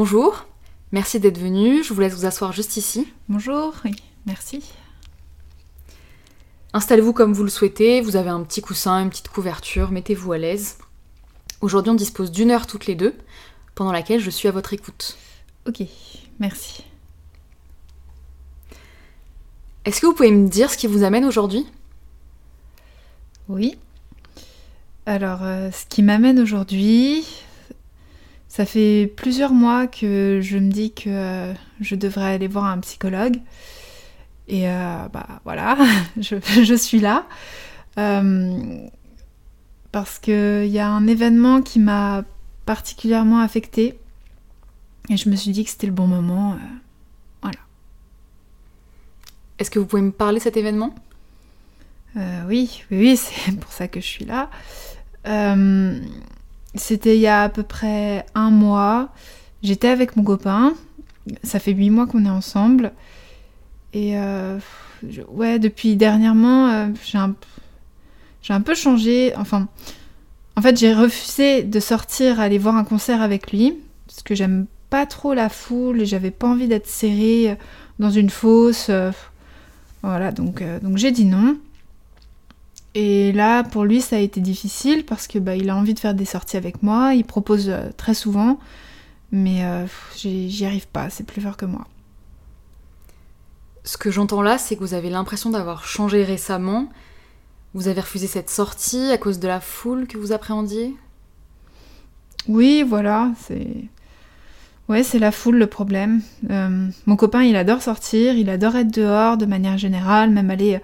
Bonjour, merci d'être venu. Je vous laisse vous asseoir juste ici. Bonjour, oui, merci. Installez-vous comme vous le souhaitez. Vous avez un petit coussin, une petite couverture. Mettez-vous à l'aise. Aujourd'hui, on dispose d'une heure toutes les deux, pendant laquelle je suis à votre écoute. Ok, merci. Est-ce que vous pouvez me dire ce qui vous amène aujourd'hui? Oui. Alors, euh, ce qui m'amène aujourd'hui, ça fait plusieurs mois que je me dis que euh, je devrais aller voir un psychologue. Et euh, bah voilà, je, je suis là. Euh, parce qu'il y a un événement qui m'a particulièrement affectée. Et je me suis dit que c'était le bon moment. euh, voilà. Est-ce que vous pouvez me parler de cet événement? Euh, oui, oui, oui, c'est pour ça que je suis là. Euh, C'était il y a à peu près un mois. J'étais avec mon copain. Ça fait huit mois qu'on est ensemble. Et euh, ouais, depuis dernièrement, euh, j'ai un, peu changé. Enfin, en fait, j'ai refusé de sortir aller voir un concert avec lui parce que j'aime pas trop la foule et j'avais pas envie d'être serrée dans une fosse. euh, voilà, donc, euh, donc j'ai dit non. Et là, pour lui, ça a été difficile parce que bah, il a envie de faire des sorties avec moi. Il propose euh, très souvent, mais euh, j'y arrive pas. C'est plus fort que moi. Ce que j'entends là, c'est que vous avez l'impression d'avoir changé récemment. Vous avez refusé cette sortie à cause de la foule que vous appréhendiez? Oui, voilà, c'est. Ouais, c'est la foule le problème. Euh, mon copain, il adore sortir, il adore être dehors de manière générale, même aller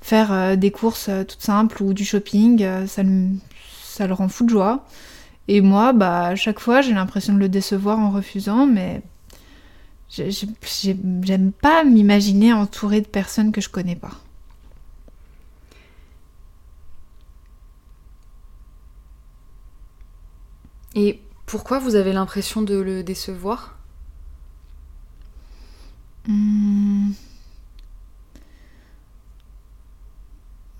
faire euh, des courses euh, toutes simples ou du shopping, euh, ça, le... ça le rend fou de joie. Et moi, bah, à chaque fois, j'ai l'impression de le décevoir en refusant, mais j'ai- j'ai- j'ai- j'aime pas m'imaginer entourée de personnes que je connais pas. Et pourquoi vous avez l'impression de le décevoir? Hmm.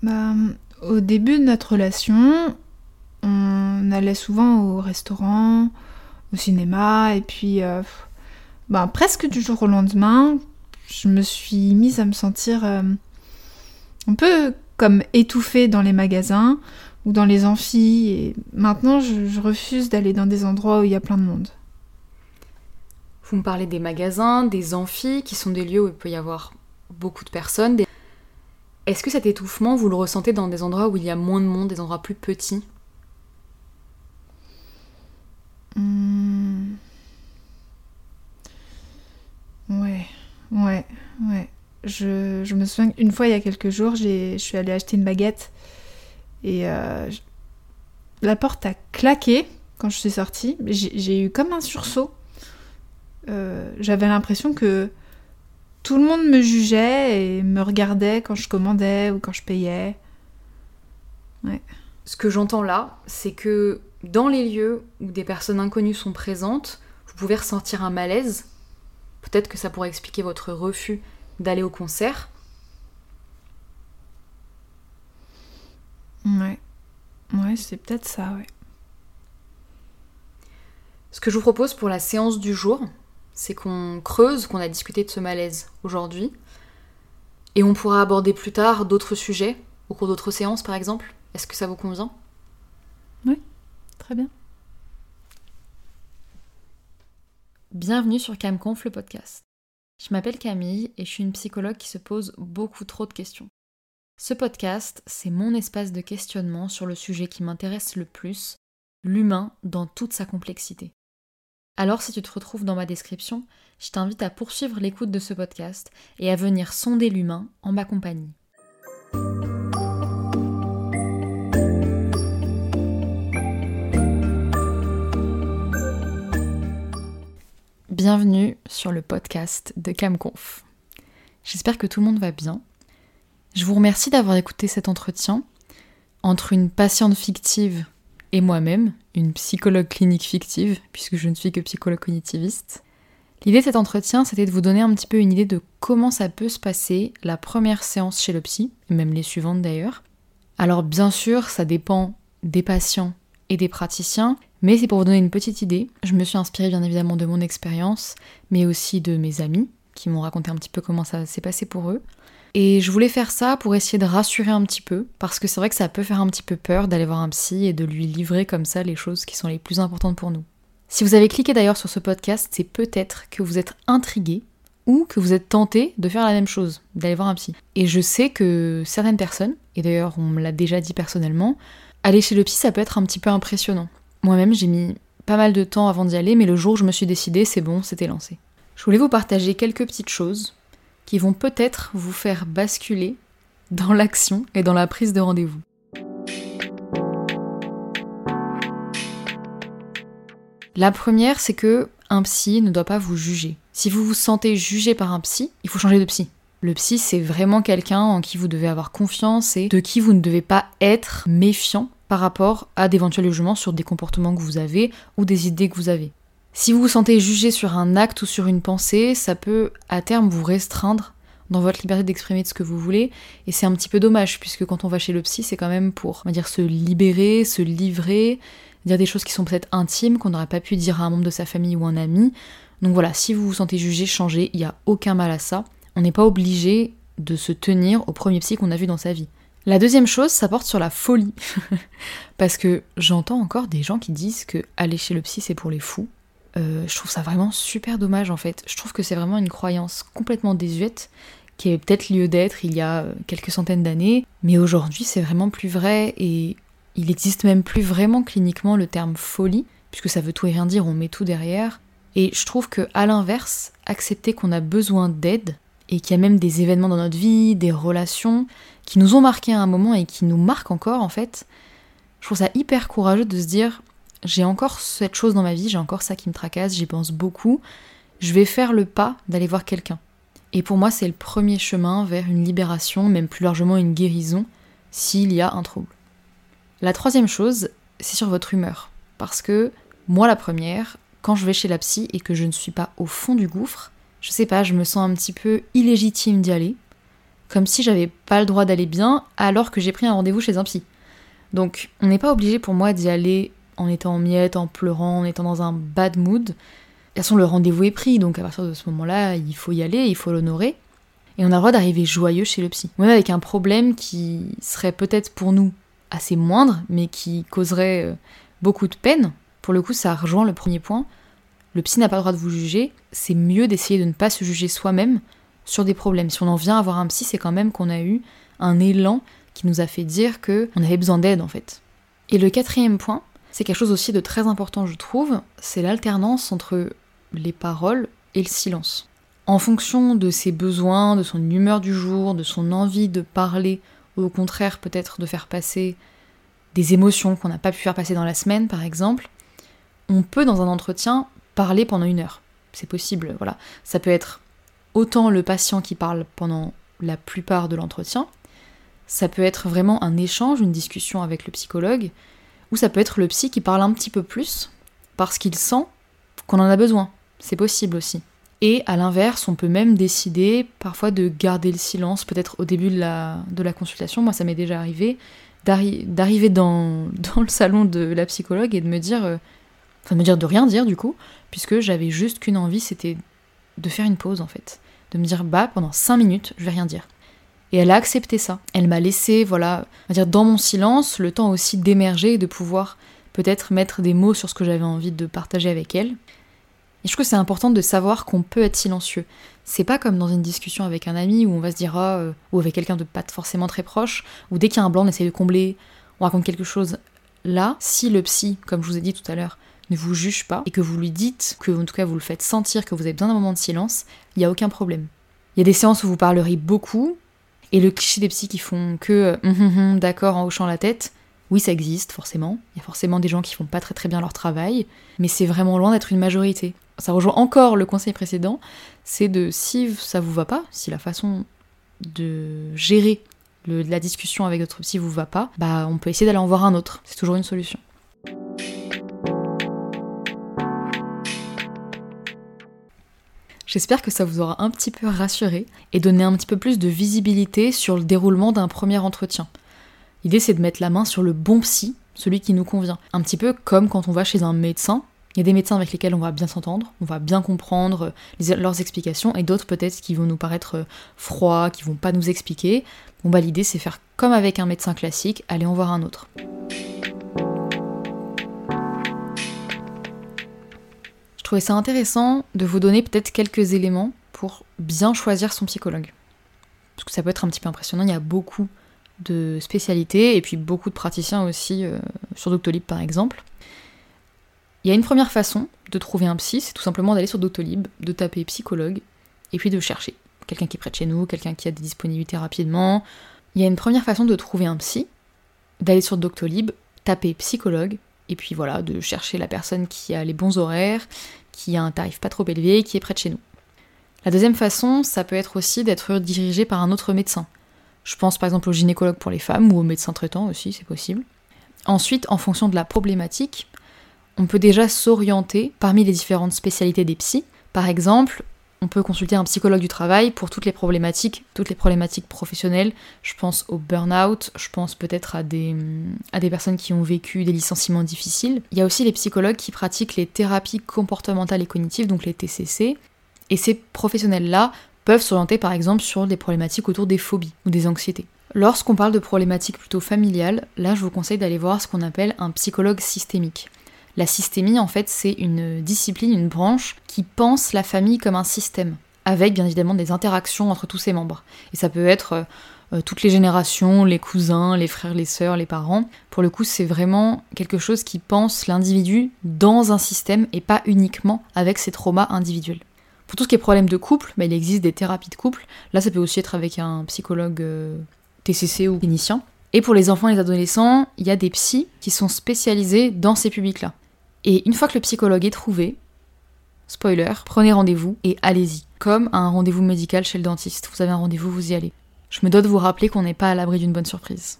Bah, au début de notre relation, on allait souvent au restaurant, au cinéma, et puis euh, bah, presque du jour au lendemain, je me suis mise à me sentir euh, un peu comme étouffée dans les magasins ou dans les amphis, et maintenant je, refuse d'aller dans des endroits où il y a plein de monde. Vous me parlez des magasins, des amphis, qui sont des lieux où il peut y avoir beaucoup de personnes. Est-ce que cet étouffement, vous le ressentez dans des endroits où il y a moins de monde, des endroits plus petits? Hmm. Ouais, ouais, ouais. Je, me souviens qu'une fois, il y a quelques jours, je suis allée acheter une baguette et euh, la porte a claqué quand je suis sortie. J'ai j'ai eu comme un sursaut. Euh, J'avais l'impression que tout le monde me jugeait et me regardait quand je commandais ou quand je payais. Ce que j'entends là, c'est que dans les lieux où des personnes inconnues sont présentes, vous pouvez ressentir un malaise. Peut-être que ça pourrait expliquer votre refus d'aller au concert. Ouais, ouais, c'est peut-être ça, ouais. Ce que je vous propose pour la séance du jour, c'est qu'on creuse, qu'on a discuté de ce malaise aujourd'hui, et on pourra aborder plus tard d'autres sujets, au cours d'autres séances par exemple. Est-ce que ça vous convient? Très bien. Bienvenue sur Camconf le podcast. Je m'appelle Camille et je suis une psychologue qui se pose beaucoup trop de questions. Ce podcast, c'est mon espace de questionnement sur le sujet qui m'intéresse le plus, l'humain dans toute sa complexité. Alors si tu te retrouves dans ma description, je t'invite à poursuivre l'écoute de ce podcast et à venir sonder l'humain en ma compagnie. Bienvenue sur le podcast de Camconf. J'espère que tout le monde va bien. Je vous remercie d'avoir écouté cet entretien entre une patiente fictive et moi-même, une psychologue clinique fictive, puisque je ne suis que psychologue cognitiviste. L'idée de cet entretien, c'était de vous donner un petit peu une idée de comment ça peut se passer la première séance chez le psy, même les suivantes d'ailleurs. Alors bien sûr, ça dépend des patients et des praticiens, Mais c'est pour vous donner une petite idée. Je me suis inspirée bien évidemment de mon expérience, mais aussi de mes amis qui m'ont raconté un petit peu comment ça s'est passé pour eux. Et je voulais faire ça pour essayer de rassurer un petit peu, parce que c'est vrai que ça peut faire un petit peu peur d'aller voir un psy et de lui livrer comme ça les choses qui sont les plus importantes pour nous. Si vous avez cliqué d'ailleurs sur ce podcast, c'est peut-être que vous êtes intrigué ou que vous êtes tenté de faire la même chose, d'aller voir un psy. Et je sais que certaines personnes, et d'ailleurs on me l'a déjà dit personnellement, aller chez le psy ça peut être un petit peu impressionnant. Moi-même j'ai mis pas mal de temps avant d'y aller, mais le jour où je me suis décidée, c'est bon, c'était lancé. Je voulais vous partager quelques petites choses qui vont peut-être vous faire basculer dans l'action et dans la prise de rendez-vous. La première, c'est que un psy ne doit pas vous juger. Si vous vous sentez jugé par un psy, il faut changer de psy. Le psy, c'est vraiment quelqu'un en qui vous devez avoir confiance et de qui vous ne devez pas être méfiant par rapport à d'éventuels jugements sur des comportements que vous avez ou des idées que vous avez. Si vous vous sentez jugé sur un acte ou sur une pensée, ça peut à terme vous restreindre dans votre liberté d'exprimer de ce que vous voulez. Et c'est un petit peu dommage, puisque quand on va chez le psy, c'est quand même pour, se libérer, se livrer, dire des choses qui sont peut-être intimes, qu'on n'aurait pas pu dire à un membre de sa famille ou un ami. Donc voilà, si vous vous sentez jugé, changez, il n'y a aucun mal à ça. On n'est pas obligé de se tenir au premier psy qu'on a vu dans sa vie. La deuxième chose, ça porte sur la folie. Parce que j'entends encore des gens qui disent que aller chez le psy, c'est pour les fous. Euh, je trouve ça vraiment super dommage en fait. Je trouve que c'est vraiment une croyance complètement désuète qui est peut-être lieu d'être il y a euh, quelques centaines d'années, mais aujourd'hui c'est vraiment plus vrai et il existe même plus vraiment cliniquement le terme folie, puisque ça veut tout et rien dire, on met tout derrière. Et je trouve que à l'inverse, accepter qu'on a besoin d'aide et qu'il y a même des événements dans notre vie, des relations qui nous ont marqué à un moment et qui nous marquent encore en fait, je trouve ça hyper courageux de se dire j'ai encore cette chose dans ma vie, j'ai encore ça qui me tracasse, j'y pense beaucoup, je vais faire le pas d'aller voir quelqu'un. Et pour moi, c'est le premier chemin vers une libération, même plus largement une guérison, s'il y a un trouble. La troisième chose, c'est sur votre humeur. Parce que moi, la première, quand je vais chez la psy et que je ne suis pas au fond du gouffre, je sais pas, je me sens un petit peu illégitime d'y aller, comme si j'avais pas le droit d'aller bien alors que j'ai pris un rendez-vous chez un psy. Donc, on n'est pas obligé pour moi d'y aller en étant en miettes, en pleurant, en étant dans un bad mood. De toute façon, le rendez-vous est pris, donc à partir de ce moment-là, il faut y aller, il faut l'honorer. Et on a le droit d'arriver joyeux chez le psy. Même avec un problème qui serait peut-être pour nous assez moindre, mais qui causerait euh, beaucoup de peine. Pour le coup, ça rejoint le premier point. Le psy n'a pas le droit de vous juger. C'est mieux d'essayer de ne pas se juger soi-même sur des problèmes. Si on en vient à voir un psy, c'est quand même qu'on a eu un élan qui nous a fait dire qu'on avait besoin d'aide en fait. Et le quatrième point, c'est quelque chose aussi de très important, je trouve, c'est l'alternance entre les paroles et le silence. En fonction de ses besoins, de son humeur du jour, de son envie de parler, ou au contraire peut-être de faire passer des émotions qu'on n'a pas pu faire passer dans la semaine, par exemple, on peut dans un entretien parler pendant une heure. C'est possible, voilà. Ça peut être autant le patient qui parle pendant la plupart de l'entretien, ça peut être vraiment un échange, une discussion avec le psychologue, ou ça peut être le psy qui parle un petit peu plus parce qu'il sent qu'on en a besoin. C'est possible aussi. Et à l'inverse, on peut même décider parfois de garder le silence, peut-être au début de la, consultation. Moi, ça m'est déjà arrivé d'arriver dans, dans, le salon de la psychologue et de me dire, euh, enfin de me dire de rien dire du coup, puisque j'avais juste qu'une envie, c'était de faire une pause en fait, de me dire bah pendant 5 minutes, je vais rien dire. Et elle a accepté ça. Elle m'a laissé, voilà, dire dans mon silence, le temps aussi d'émerger et de pouvoir peut-être mettre des mots sur ce que j'avais envie de partager avec elle. Et je trouve que c'est important de savoir qu'on peut être silencieux. C'est pas comme dans une discussion avec un ami où on va se dire ah, ou avec quelqu'un de pas forcément très proche, où dès qu'il y a un blanc, on essaie de combler, on raconte quelque chose. Là, si le psy, comme je vous ai dit tout à l'heure, ne vous juge pas et que vous lui dites, que en tout cas vous le faites sentir que vous avez besoin d'un moment de silence, il n'y a aucun problème. Il y a des séances où vous parlerez beaucoup, et le cliché des psys qui font que euh, hum, hum, hum, d'accord en hochant la tête, oui, ça existe forcément. Il y a forcément des gens qui font pas très très bien leur travail, mais c'est vraiment loin d'être une majorité. Ça rejoint encore le conseil précédent, c'est de si ça vous va pas, si la façon de gérer la discussion avec votre psy vous va pas, bah on peut essayer d'aller en voir un autre. C'est toujours une solution. J'espère que ça vous aura un petit peu rassuré et donné un petit peu plus de visibilité sur le déroulement d'un premier entretien. L'idée c'est de mettre la main sur le bon psy, celui qui nous convient. Un petit peu comme quand on va chez un médecin. Il y a des médecins avec lesquels on va bien s'entendre, on va bien comprendre leurs explications, et d'autres peut-être qui vont nous paraître froids, qui vont pas nous expliquer. Bon bah l'idée c'est faire comme avec un médecin classique, aller en voir un autre. Trouvais ça intéressant de vous donner peut-être quelques éléments pour bien choisir son psychologue. Parce que ça peut être un petit peu impressionnant, il y a beaucoup de spécialités et puis beaucoup de praticiens aussi euh, sur Doctolib par exemple. Il y a une première façon de trouver un psy, c'est tout simplement d'aller sur Doctolib, de taper psychologue et puis de chercher quelqu'un qui est près de chez nous, quelqu'un qui a des disponibilités rapidement. Il y a une première façon de trouver un psy, d'aller sur Doctolib, taper psychologue et puis voilà, de chercher la personne qui a les bons horaires, qui a un tarif pas trop élevé, qui est près de chez nous. La deuxième façon, ça peut être aussi d'être dirigé par un autre médecin. Je pense par exemple au gynécologue pour les femmes ou au médecin traitant aussi, c'est possible. Ensuite, en fonction de la problématique, on peut déjà s'orienter parmi les différentes spécialités des psys. Par exemple, on peut consulter un psychologue du travail pour toutes les problématiques, toutes les problématiques professionnelles. Je pense au burn-out, je pense peut-être à des, à des personnes qui ont vécu des licenciements difficiles. Il y a aussi les psychologues qui pratiquent les thérapies comportementales et cognitives, donc les TCC. Et ces professionnels-là peuvent s'orienter par exemple sur des problématiques autour des phobies ou des anxiétés. Lorsqu'on parle de problématiques plutôt familiales, là je vous conseille d'aller voir ce qu'on appelle un psychologue systémique. La systémie, en fait, c'est une discipline, une branche qui pense la famille comme un système, avec bien évidemment des interactions entre tous ses membres. Et ça peut être euh, euh, toutes les générations, les cousins, les frères, les sœurs, les parents. Pour le coup, c'est vraiment quelque chose qui pense l'individu dans un système et pas uniquement avec ses traumas individuels. Pour tout ce qui est problème de couple, bah, il existe des thérapies de couple. Là, ça peut aussi être avec un psychologue euh, TCC ou clinicien. Et pour les enfants et les adolescents, il y a des psys qui sont spécialisés dans ces publics-là. Et une fois que le psychologue est trouvé, spoiler, prenez rendez-vous et allez-y. Comme un rendez-vous médical chez le dentiste. Vous avez un rendez-vous, vous y allez. Je me dois de vous rappeler qu'on n'est pas à l'abri d'une bonne surprise.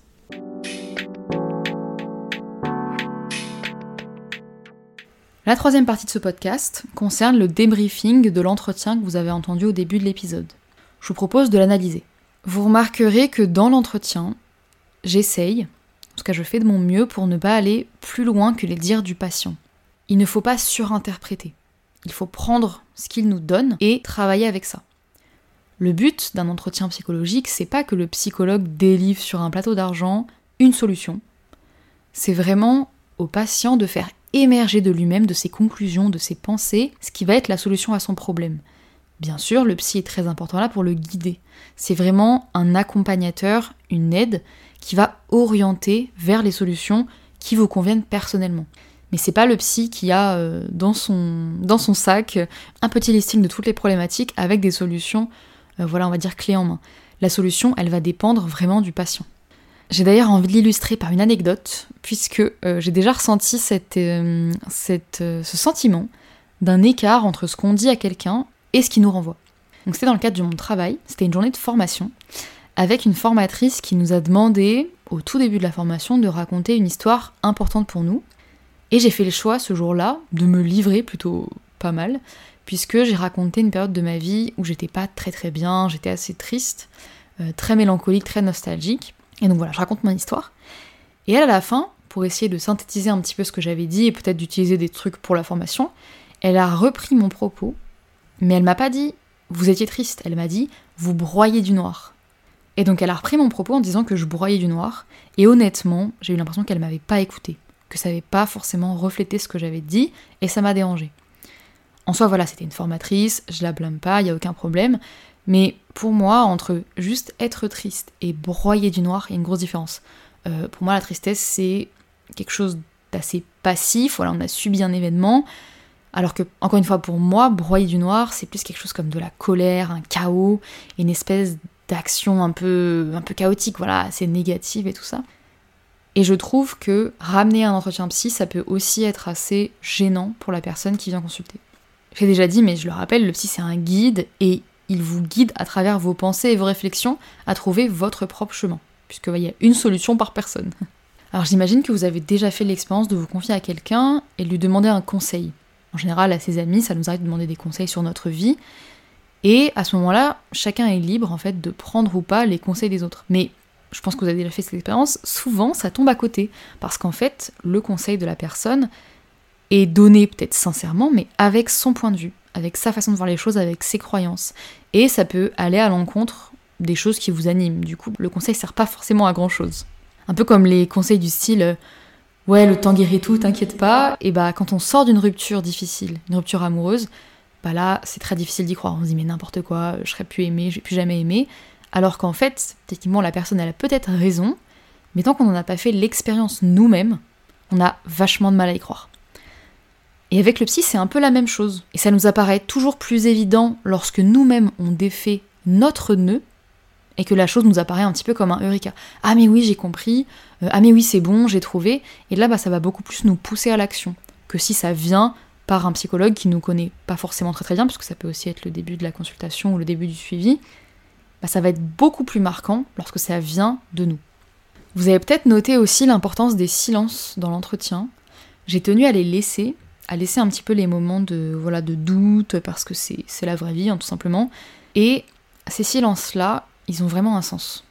La troisième partie de ce podcast concerne le débriefing de l'entretien que vous avez entendu au début de l'épisode. Je vous propose de l'analyser. Vous remarquerez que dans l'entretien, j'essaye, en tout cas je fais de mon mieux pour ne pas aller plus loin que les dires du patient. Il ne faut pas surinterpréter. Il faut prendre ce qu'il nous donne et travailler avec ça. Le but d'un entretien psychologique, c'est pas que le psychologue délivre sur un plateau d'argent une solution. C'est vraiment au patient de faire émerger de lui-même, de ses conclusions, de ses pensées, ce qui va être la solution à son problème. Bien sûr, le psy est très important là pour le guider. C'est vraiment un accompagnateur, une aide qui va orienter vers les solutions qui vous conviennent personnellement. Mais c'est pas le psy qui a euh, dans, son, sac un petit listing de toutes les problématiques avec des solutions, euh, voilà, on va dire clés en main. La solution, elle va dépendre vraiment du patient. J'ai d'ailleurs envie de l'illustrer par une anecdote, puisque euh, j'ai déjà ressenti cette, ce sentiment d'un écart entre ce qu'on dit à quelqu'un et ce qui nous renvoie. Donc c'était dans le cadre de mon travail, c'était une journée de formation, avec une formatrice qui nous a demandé, au tout début de la formation, de raconter une histoire importante pour nous. Et j'ai fait le choix ce jour-là de me livrer plutôt pas mal, puisque j'ai raconté une période de ma vie où j'étais pas très très bien, j'étais assez triste, très mélancolique, très nostalgique. Et donc voilà, je raconte mon histoire. Et elle, à la fin, pour essayer de synthétiser un petit peu ce que j'avais dit et peut-être d'utiliser des trucs pour la formation, elle a repris mon propos, mais elle m'a pas dit vous étiez triste, elle m'a dit vous broyez du noir. Et donc elle a repris mon propos en disant que je broyais du noir, et honnêtement, j'ai eu l'impression qu'elle m'avait pas écouté, que ça n'avait pas forcément reflété ce que j'avais dit, et ça m'a dérangé. En soi, voilà, c'était une formatrice, je la blâme pas, il y a aucun problème, mais pour moi, entre juste être triste et broyer du noir, il y a une grosse différence. Euh, pour moi, la tristesse, c'est quelque chose d'assez passif. Voilà, on a subi un événement. Alors que, encore une fois, pour moi, broyer du noir, c'est plus quelque chose comme de la colère, un chaos, une espèce d'action un peu, un peu chaotique, voilà, assez négative et tout ça. Et je trouve que ramener un entretien psy, ça peut aussi être assez gênant pour la personne qui vient consulter. J'ai déjà dit, mais je le rappelle, le psy c'est un guide et il vous guide à travers vos pensées et vos réflexions à trouver votre propre chemin, puisque il y a une solution par personne. Alors j'imagine que vous avez déjà fait l'expérience de vous confier à quelqu'un et lui demander un conseil. En général, à ses amis, ça nous arrive de demander des conseils sur notre vie. Et à ce moment-là, chacun est libre en fait de prendre ou pas les conseils des autres. Mais je pense que vous avez déjà fait cette expérience, souvent ça tombe à côté. Parce qu'en fait, le conseil de la personne est donné peut-être sincèrement, mais avec son point de vue, avec sa façon de voir les choses, avec ses croyances. Et ça peut aller à l'encontre des choses qui vous animent. Du coup, le conseil sert pas forcément à grand chose. Un peu comme les conseils du style Ouais, le temps guérit tout, t'inquiète pas. Et bah, quand on sort d'une rupture difficile, une rupture amoureuse, bah là, c'est très difficile d'y croire. On se dit, mais n'importe quoi, je serais plus aimé, je vais plus jamais aimer. Alors qu'en fait, techniquement, la personne, elle a peut-être raison, mais tant qu'on n'en a pas fait l'expérience nous-mêmes, on a vachement de mal à y croire. Et avec le psy, c'est un peu la même chose. Et ça nous apparaît toujours plus évident lorsque nous-mêmes on défait notre nœud et que la chose nous apparaît un petit peu comme un eureka. Ah mais oui, j'ai compris. Euh, ah mais oui, c'est bon, j'ai trouvé. Et là, bah, ça va beaucoup plus nous pousser à l'action que si ça vient par un psychologue qui nous connaît pas forcément très très bien, parce que ça peut aussi être le début de la consultation ou le début du suivi, bah, ça va être beaucoup plus marquant lorsque ça vient de nous. Vous avez peut-être noté aussi l'importance des silences dans l'entretien. J'ai tenu à les laisser, à laisser un petit peu les moments de, voilà, de doute, parce que c'est la vraie vie, hein, tout simplement. Et ces silences-là, ils ont vraiment un sens.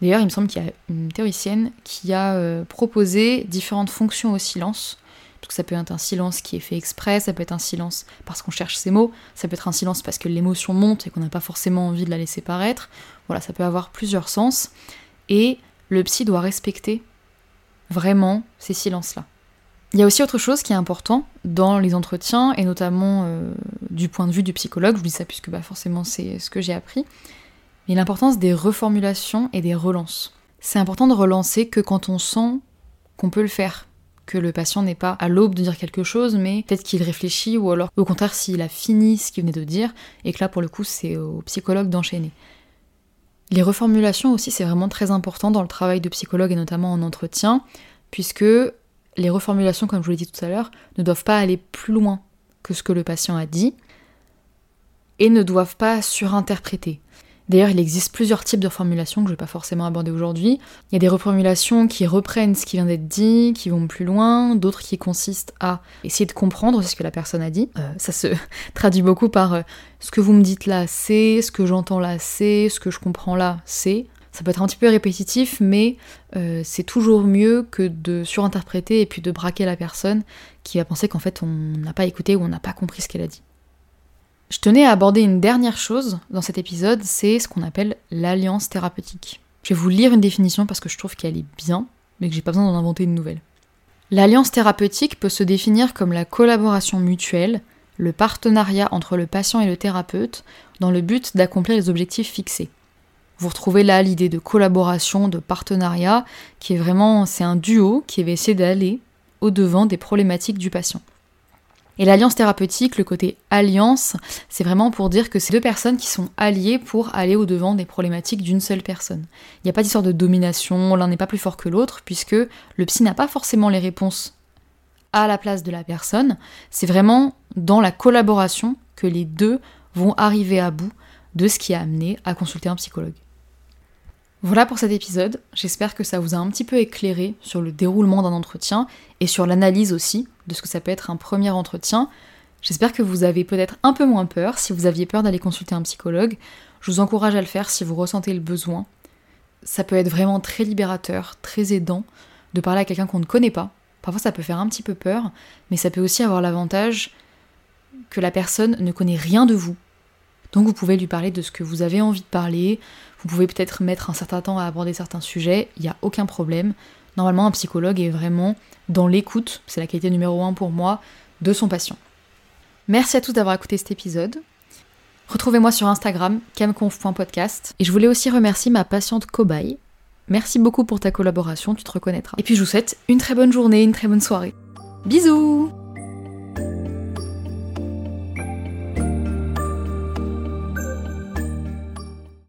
D'ailleurs, il me semble qu'il y a une théoricienne qui a euh, proposé différentes fonctions au silence donc ça peut être un silence qui est fait exprès, ça peut être un silence parce qu'on cherche ses mots, ça peut être un silence parce que l'émotion monte et qu'on n'a pas forcément envie de la laisser paraître. Voilà, ça peut avoir plusieurs sens. Et le psy doit respecter vraiment ces silences-là. Il y a aussi autre chose qui est important dans les entretiens, et notamment euh, du point de vue du psychologue, je vous dis ça puisque bah, forcément c'est ce que j'ai appris, mais l'importance des reformulations et des relances. C'est important de relancer que quand on sent qu'on peut le faire, que le patient n'est pas à l'aube de dire quelque chose, mais peut-être qu'il réfléchit, ou alors au contraire s'il a fini ce qu'il venait de dire, et que là pour le coup c'est au psychologue d'enchaîner. Les reformulations aussi c'est vraiment très important dans le travail de psychologue et notamment en entretien, puisque les reformulations, comme je vous l'ai dit tout à l'heure, ne doivent pas aller plus loin que ce que le patient a dit, et ne doivent pas surinterpréter. D'ailleurs, il existe plusieurs types de reformulations que je ne vais pas forcément aborder aujourd'hui. Il y a des reformulations qui reprennent ce qui vient d'être dit, qui vont plus loin, d'autres qui consistent à essayer de comprendre ce que la personne a dit. Euh, ça se traduit beaucoup par euh, ce que vous me dites là, c'est, ce que j'entends là, c'est, ce que je comprends là, c'est. Ça peut être un petit peu répétitif, mais euh, c'est toujours mieux que de surinterpréter et puis de braquer la personne qui va penser qu'en fait on n'a pas écouté ou on n'a pas compris ce qu'elle a dit. Je tenais à aborder une dernière chose dans cet épisode, c'est ce qu'on appelle l'alliance thérapeutique. Je vais vous lire une définition parce que je trouve qu'elle est bien, mais que j'ai pas besoin d'en inventer une nouvelle. L'alliance thérapeutique peut se définir comme la collaboration mutuelle, le partenariat entre le patient et le thérapeute, dans le but d'accomplir les objectifs fixés. Vous retrouvez là l'idée de collaboration, de partenariat, qui est vraiment, c'est un duo qui va essayer d'aller au-devant des problématiques du patient. Et l'alliance thérapeutique, le côté alliance, c'est vraiment pour dire que c'est deux personnes qui sont alliées pour aller au-devant des problématiques d'une seule personne. Il n'y a pas d'histoire de domination, l'un n'est pas plus fort que l'autre, puisque le psy n'a pas forcément les réponses à la place de la personne. C'est vraiment dans la collaboration que les deux vont arriver à bout de ce qui a amené à consulter un psychologue. Voilà pour cet épisode, j'espère que ça vous a un petit peu éclairé sur le déroulement d'un entretien et sur l'analyse aussi de ce que ça peut être un premier entretien. J'espère que vous avez peut-être un peu moins peur si vous aviez peur d'aller consulter un psychologue. Je vous encourage à le faire si vous ressentez le besoin. Ça peut être vraiment très libérateur, très aidant de parler à quelqu'un qu'on ne connaît pas. Parfois ça peut faire un petit peu peur, mais ça peut aussi avoir l'avantage que la personne ne connaît rien de vous. Donc vous pouvez lui parler de ce que vous avez envie de parler, vous pouvez peut-être mettre un certain temps à aborder certains sujets, il n'y a aucun problème. Normalement, un psychologue est vraiment dans l'écoute, c'est la qualité numéro un pour moi, de son patient. Merci à tous d'avoir écouté cet épisode. Retrouvez-moi sur Instagram, camconf.podcast. Et je voulais aussi remercier ma patiente cobaye. Merci beaucoup pour ta collaboration, tu te reconnaîtras. Et puis je vous souhaite une très bonne journée, une très bonne soirée. Bisous